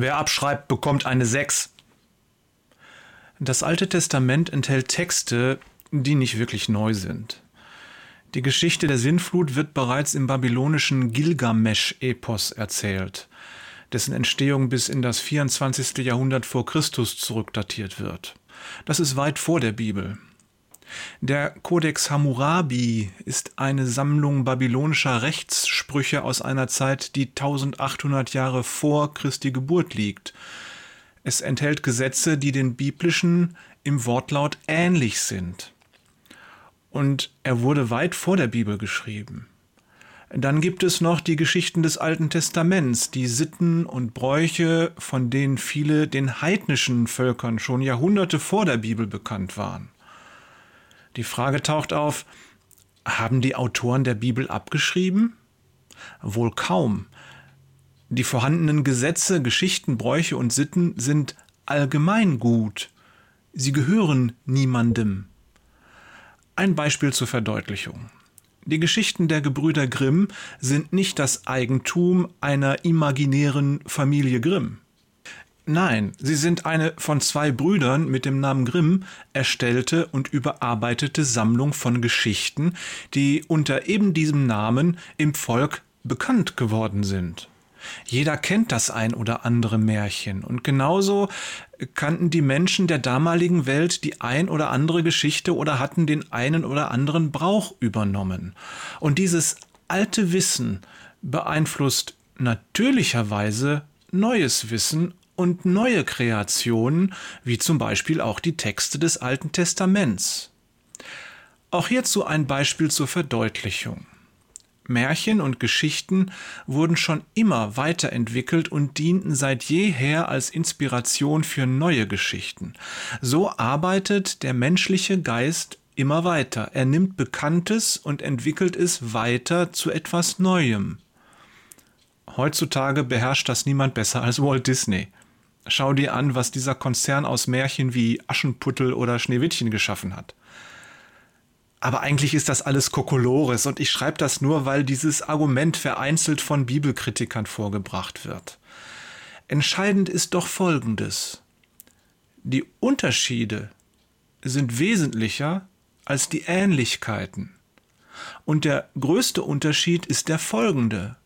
Wer abschreibt, bekommt eine 6. Das Alte Testament enthält Texte, die nicht wirklich neu sind. Die Geschichte der Sintflut wird bereits im babylonischen Gilgamesch-Epos erzählt, dessen Entstehung bis in das 24. Jahrhundert vor Christus zurückdatiert wird. Das ist weit vor der Bibel. Der Codex Hammurabi ist eine Sammlung babylonischer Rechtssprüche aus einer Zeit, die 1800 Jahre vor Christi Geburt liegt. Es enthält Gesetze, die den biblischen im Wortlaut ähnlich sind. Und er wurde weit vor der Bibel geschrieben. Dann gibt es noch die Geschichten des Alten Testaments, die Sitten und Bräuche, von denen viele den heidnischen Völkern schon Jahrhunderte vor der Bibel bekannt waren. Die Frage taucht auf, haben die Autoren der Bibel abgeschrieben? Wohl kaum. Die vorhandenen Gesetze, Geschichten, Bräuche und Sitten sind allgemein gut. Sie gehören niemandem. Ein Beispiel zur Verdeutlichung. Die Geschichten der Gebrüder Grimm sind nicht das Eigentum einer imaginären Familie Grimm. Nein, sie sind eine von zwei Brüdern mit dem Namen Grimm erstellte und überarbeitete Sammlung von Geschichten, die unter eben diesem Namen im Volk bekannt geworden sind. Jeder kennt das ein oder andere Märchen und genauso kannten die Menschen der damaligen Welt die ein oder andere Geschichte oder hatten den einen oder anderen Brauch übernommen. Und dieses alte Wissen beeinflusst natürlicherweise neues Wissen und neue Kreationen, wie zum Beispiel auch die Texte des Alten Testaments. Auch hierzu ein Beispiel zur Verdeutlichung. Märchen und Geschichten wurden schon immer weiterentwickelt und dienten seit jeher als Inspiration für neue Geschichten. So arbeitet der menschliche Geist immer weiter. Er nimmt Bekanntes und entwickelt es weiter zu etwas Neuem. Heutzutage beherrscht das niemand besser als Walt Disney. Schau dir an, was dieser Konzern aus Märchen wie Aschenputtel oder Schneewittchen geschaffen hat. Aber eigentlich ist das alles Kokolores und ich schreibe das nur, weil dieses Argument vereinzelt von Bibelkritikern vorgebracht wird. Entscheidend ist doch Folgendes. Die Unterschiede sind wesentlicher als die Ähnlichkeiten. Und der größte Unterschied ist der folgende.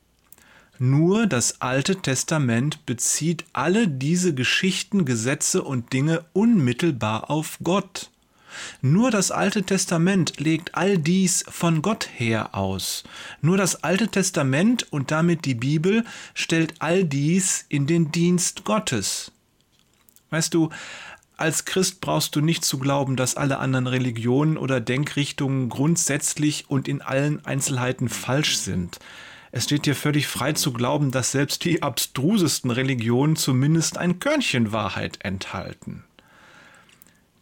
Nur das Alte Testament bezieht alle diese Geschichten, Gesetze und Dinge unmittelbar auf Gott. Nur das Alte Testament legt all dies von Gott her aus. Nur das Alte Testament und damit die Bibel stellt all dies in den Dienst Gottes. Weißt du, als Christ brauchst du nicht zu glauben, dass alle anderen Religionen oder Denkrichtungen grundsätzlich und in allen Einzelheiten falsch sind. Es steht dir völlig frei zu glauben, dass selbst die abstrusesten Religionen zumindest ein Körnchen Wahrheit enthalten.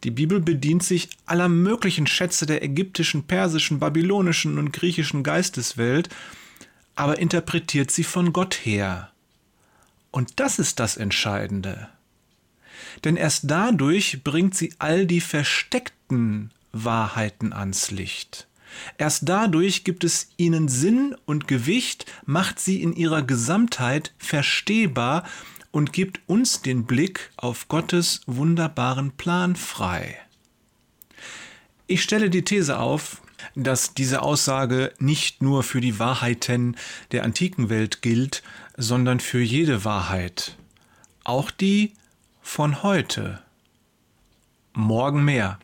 Die Bibel bedient sich aller möglichen Schätze der ägyptischen, persischen, babylonischen und griechischen Geisteswelt, aber interpretiert sie von Gott her. Und das ist das Entscheidende. Denn erst dadurch bringt sie all die versteckten Wahrheiten ans Licht. Erst dadurch gibt es ihnen Sinn und Gewicht, macht sie in ihrer Gesamtheit verstehbar und gibt uns den Blick auf Gottes wunderbaren Plan frei. Ich stelle die These auf, dass diese Aussage nicht nur für die Wahrheiten der antiken Welt gilt, sondern für jede Wahrheit, auch die von heute. Morgen mehr.